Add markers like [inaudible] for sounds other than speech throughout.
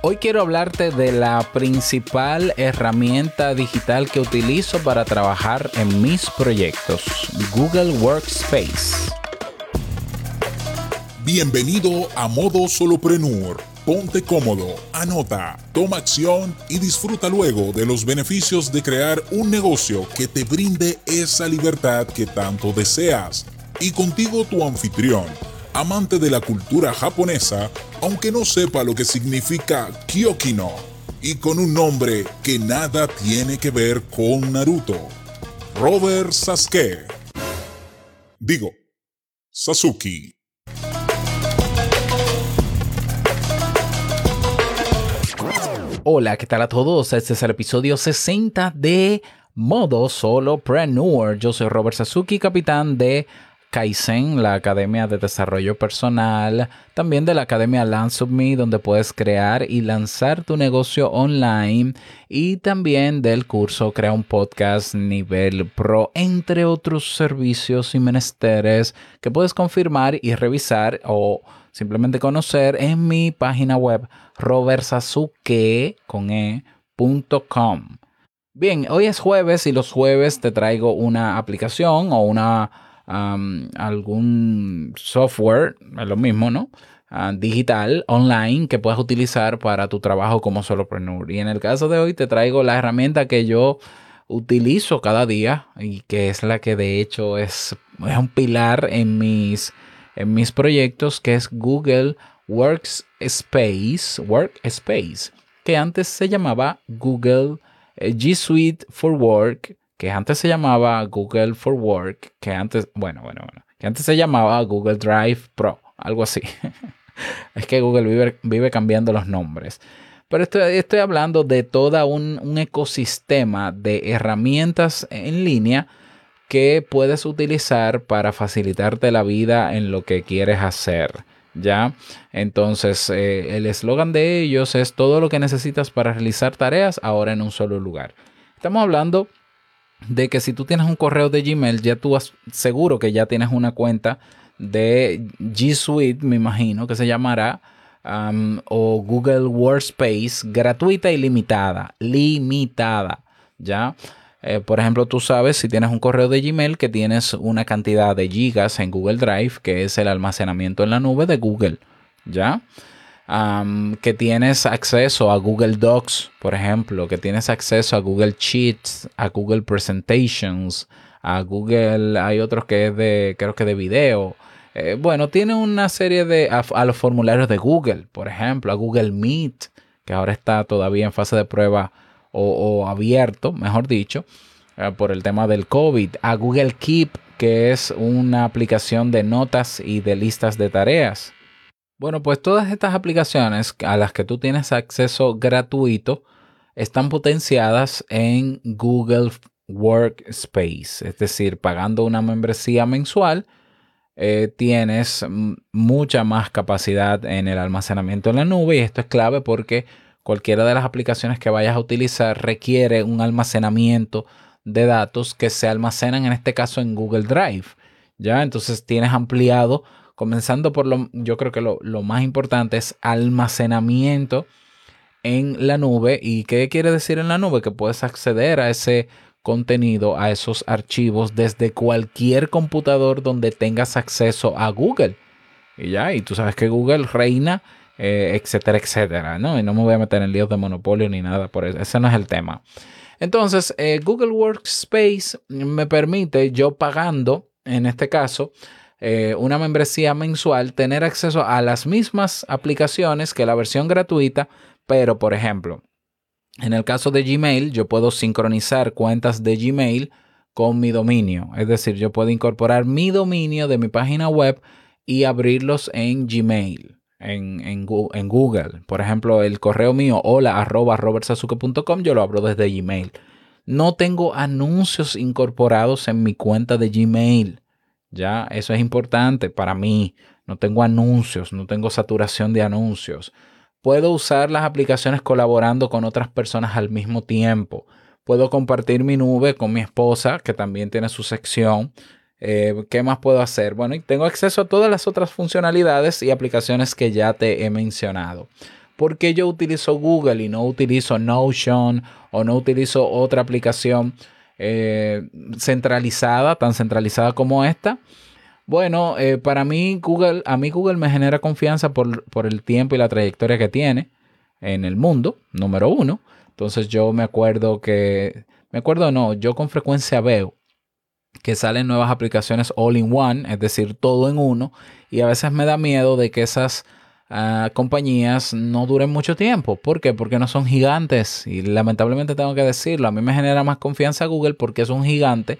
Hoy quiero hablarte de la principal herramienta digital que utilizo para trabajar en mis proyectos, Google Workspace. Bienvenido a Modo Solopreneur. Ponte cómodo, anota, toma acción y disfruta luego de los beneficios de crear un negocio que te brinde esa libertad que tanto deseas. Y contigo tu anfitrión amante de la cultura japonesa, aunque no sepa lo que significa Kyokino, y con un nombre que nada tiene que ver con Naruto. Robert Sasuke. Digo, Sasuke. Hola, ¿qué tal a todos? Este es el episodio 60 de Modo Solopreneur. Yo soy Robert Sasuki, capitán de Kaizen, la Academia de Desarrollo Personal, también de la Academia Me, donde puedes crear y lanzar tu negocio online, y también del curso Crea un Podcast Nivel Pro, entre otros servicios y menesteres que puedes confirmar y revisar o simplemente conocer en mi página web robersasuke.com. Bien, hoy es jueves y los jueves te traigo una aplicación o una algún software, es lo mismo, ¿no? Ah, digital, online, que puedas utilizar para tu trabajo como solopreneur. Y en el caso de hoy te traigo la herramienta que yo utilizo cada día y que es la que de hecho es, es un pilar en mis, en mis proyectos, que es Google Workspace, Workspace, que antes se llamaba Google eh, G Suite for Work que antes se llamaba Google for Work, que antes, bueno, bueno, bueno, que antes se llamaba Google Drive Pro, algo así. [laughs] es que Google vive, cambiando los nombres. Pero estoy, estoy hablando de todo un, un, ecosistema de herramientas en línea que puedes utilizar para facilitarte la vida en lo que quieres hacer. ¿Ya? Entonces, eh, el eslogan de ellos es todo lo que necesitas para realizar tareas ahora en un solo lugar. Estamos hablando de que si tú tienes un correo de Gmail, ya tú seguro que ya tienes una cuenta de G Suite, me imagino que se llamará, o Google Workspace gratuita y limitada, limitada, ¿ya? Eh, por ejemplo, tú sabes si tienes un correo de Gmail que tienes una cantidad de gigas en Google Drive, que es el almacenamiento en la nube de Google, ¿ya? Que tienes acceso a Google Docs, por ejemplo, que tienes acceso a Google Sheets, a Google Presentations, a Google, hay otros que es de, creo que de video. Eh, bueno, tiene una serie de, a, los formularios de Google, por ejemplo, a Google Meet, que ahora está todavía en fase de prueba o, abierto, mejor dicho, eh, por el tema del COVID, a Google Keep, que es una aplicación de notas y de listas de tareas. Bueno, pues todas estas aplicaciones a las que tú tienes acceso gratuito están potenciadas en Google Workspace, es decir, pagando una membresía mensual. Eh, tienes mucha más capacidad en el almacenamiento en la nube y esto es clave porque cualquiera de las aplicaciones que vayas a utilizar requiere un almacenamiento de datos que se almacenan en este caso en Google Drive. Ya, entonces tienes ampliado Comenzando por lo, yo creo que lo, más importante es almacenamiento en la nube. ¿Y qué quiere decir en la nube? Que puedes acceder a ese contenido, a esos archivos desde cualquier computador donde tengas acceso a Google. Y ya, y tú sabes que Google reina, eh, etcétera, etcétera, ¿no? Y no me voy a meter en líos de monopolio ni nada por eso. Ese no es el tema. Entonces, eh, Google Workspace me permite, yo pagando, en este caso, eh, una membresía mensual, tener acceso a las mismas aplicaciones que la versión gratuita, pero por ejemplo, en el caso de Gmail, yo puedo sincronizar cuentas de Gmail con mi dominio. Es decir, yo puedo incorporar mi dominio de mi página web y abrirlos en Gmail. En, en, Google. Por ejemplo, el correo mío, hola arroba robertsazuke.com, yo lo abro desde Gmail. No tengo anuncios incorporados en mi cuenta de Gmail. Ya, eso es importante para mí. No tengo anuncios, no tengo saturación de anuncios. Puedo usar las aplicaciones colaborando con otras personas al mismo tiempo. Puedo compartir mi nube con mi esposa, que también tiene su sección. Eh, ¿Qué más puedo hacer? Bueno, y tengo acceso a todas las otras funcionalidades y aplicaciones que ya te he mencionado. ¿Por qué yo utilizo Google y no utilizo Notion o no utilizo otra aplicación eh, centralizada, tan centralizada como esta? Bueno, eh, para mí Google, a mí Google me genera confianza por, por el tiempo y la trayectoria que tiene en el mundo, número uno. Entonces yo me acuerdo que, me acuerdo no, yo con frecuencia veo que salen nuevas aplicaciones all in one, es decir, todo en uno, y a veces me da miedo de que esas ah, compañías no duren mucho tiempo. ¿Por qué? Porque no son gigantes y lamentablemente tengo que decirlo, a mí me genera más confianza Google porque es un gigante,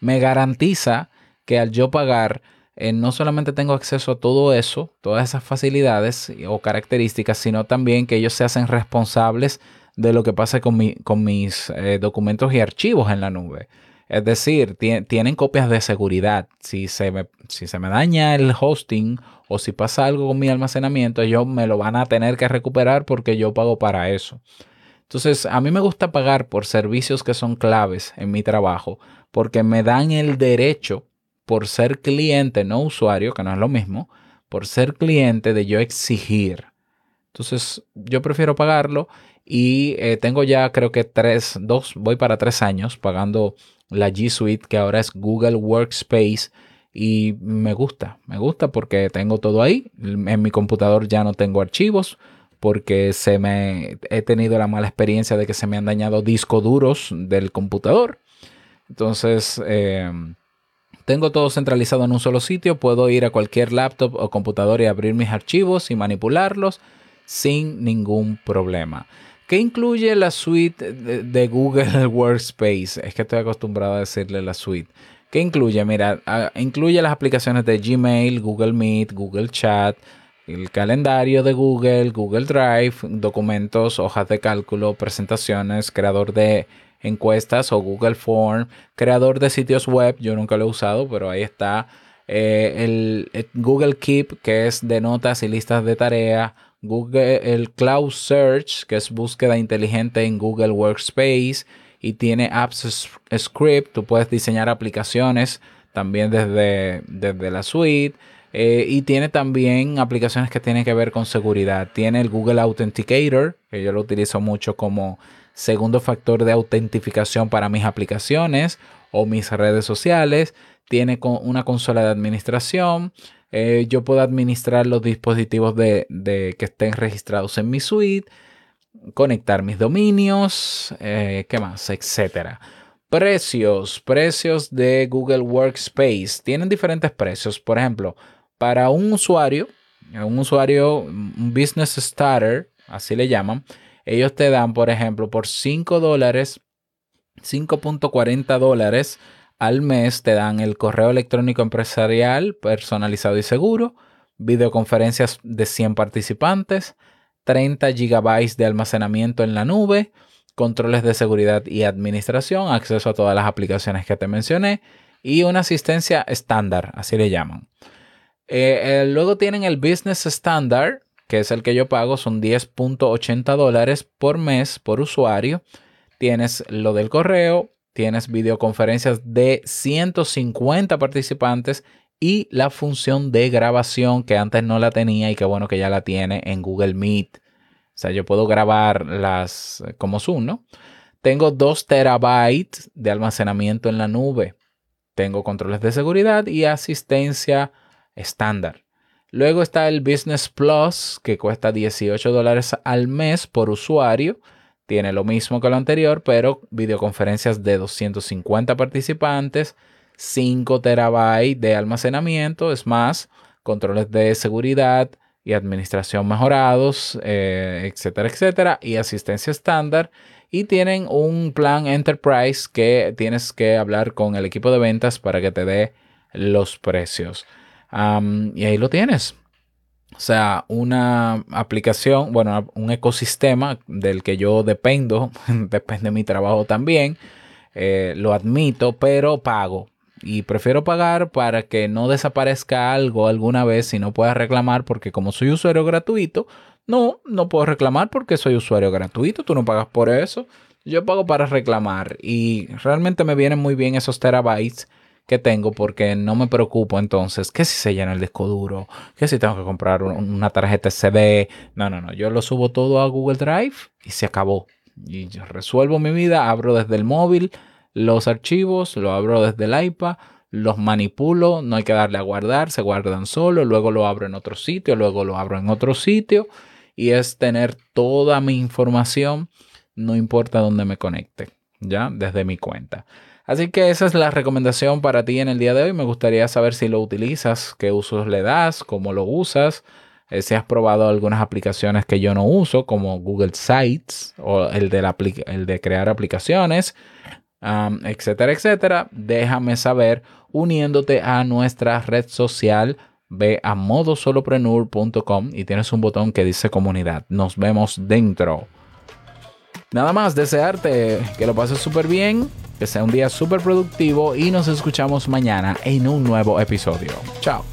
me garantiza que al yo pagar eh, no solamente tengo acceso a todo eso, todas esas facilidades o características, sino también que ellos se hacen responsables de lo que pasa con, con mis eh, documentos y archivos en la nube. Es decir, tienen copias de seguridad. Si se, me, si se me daña el hosting o si pasa algo con mi almacenamiento, ellos me lo van a tener que recuperar porque yo pago para eso. Entonces, a mí me gusta pagar por servicios que son claves en mi trabajo porque me dan el derecho por ser cliente, no usuario, que no es lo mismo, por ser cliente de yo exigir. Entonces, yo prefiero pagarlo y eh, tengo ya creo que tres, dos, voy para tres años pagando la G Suite, que ahora es Google Workspace. Y me gusta, me gusta porque tengo todo ahí. En mi computador ya no tengo archivos porque se me he tenido la mala experiencia de que se me han dañado discos duros del computador. Entonces, em, tengo todo centralizado en un solo sitio. Puedo ir a cualquier laptop o computador y abrir mis archivos y manipularlos sin ningún problema. ¿Qué incluye la suite de, Google [laughs] Workspace? Es que estoy acostumbrado a decirle la suite. ¿Qué incluye? Mira, incluye las aplicaciones de Gmail, Google Meet, Google Chat, el calendario de Google, Google Drive, documentos, hojas de cálculo, presentaciones, creador de encuestas o Google Form, creador de sitios web, yo nunca lo he usado, pero ahí está. Eh, el, Google Keep, que es de notas y listas de tarea, Google, el Cloud Search, que es búsqueda inteligente en Google Workspace y tiene Apps Script. Tú puedes diseñar aplicaciones también desde, desde la suite. Eh, y tiene también aplicaciones que tienen que ver con seguridad. Tiene el Google Authenticator, que yo lo utilizo mucho como segundo factor de autentificación para mis aplicaciones o mis redes sociales. Tiene una consola de administración. Eh, yo puedo administrar los dispositivos de, que estén registrados en mi suite, conectar mis dominios, eh, ¿qué más? Etcétera. Precios, precios de Google Workspace. Tienen diferentes precios. Por ejemplo, para un usuario, un usuario, un business starter, así le llaman, ellos te dan, por ejemplo, por 5 dólares, 5.40 dólares al mes te dan el correo electrónico empresarial personalizado y seguro, videoconferencias de 100 participantes, 30 gigabytes de almacenamiento en la nube, controles de seguridad y administración, acceso a todas las aplicaciones que te mencioné y una asistencia estándar, así le llaman. Eh, eh, luego tienen el Business Standard, que es el que yo pago, son 10.80 dólares por mes por usuario. Tienes lo del correo, tienes videoconferencias de 150 participantes y la función de grabación que antes no la tenía y que bueno que ya la tiene en Google Meet. O sea, yo puedo grabar las como Zoom, ¿no? Tengo 2 terabytes de almacenamiento en la nube. Tengo controles de seguridad y asistencia estándar. Luego está el Business Plus, que cuesta 18 dólares al mes por usuario tiene lo mismo que lo anterior, pero videoconferencias de 250 participantes, 5 terabytes de almacenamiento, es más, controles de seguridad y administración mejorados, eh, etcétera, etcétera, y asistencia estándar. Y tienen un plan Enterprise que tienes que hablar con el equipo de ventas para que te dé los precios. y ahí lo tienes. O sea, una aplicación, bueno, un ecosistema del que yo dependo, [laughs] depende de mi trabajo también, eh, lo admito, pero pago. Y prefiero pagar para que no desaparezca algo alguna vez si no pueda reclamar, porque como soy usuario gratuito, no, no puedo reclamar porque soy usuario gratuito, tú no pagas por eso. Yo pago para reclamar y realmente me vienen muy bien esos terabytes que tengo porque no me preocupo entonces que si se llena el disco duro, que si tengo que comprar una tarjeta SD. No, no, no. Yo lo subo todo a Google Drive y se acabó. Y yo resuelvo mi vida, abro desde el móvil los archivos, lo abro desde el iPad, los manipulo, no hay que darle a guardar, se guardan solo, luego lo abro en otro sitio, luego lo abro en otro sitio y es tener toda mi información, no importa dónde me conecte, ya desde mi cuenta. Así que esa es la recomendación para ti en el día de hoy. Me gustaría saber si lo utilizas, qué usos le das, cómo lo usas, eh, si has probado algunas aplicaciones que yo no uso, como Google Sites o el de, el de crear aplicaciones, etcétera, etcétera. Déjame saber uniéndote a nuestra red social. Ve a modosoloprenur.com y tienes un botón que dice comunidad. Nos vemos dentro. Nada más, desearte que lo pases súper bien que sea un día súper productivo y nos escuchamos mañana en un nuevo episodio. Chao.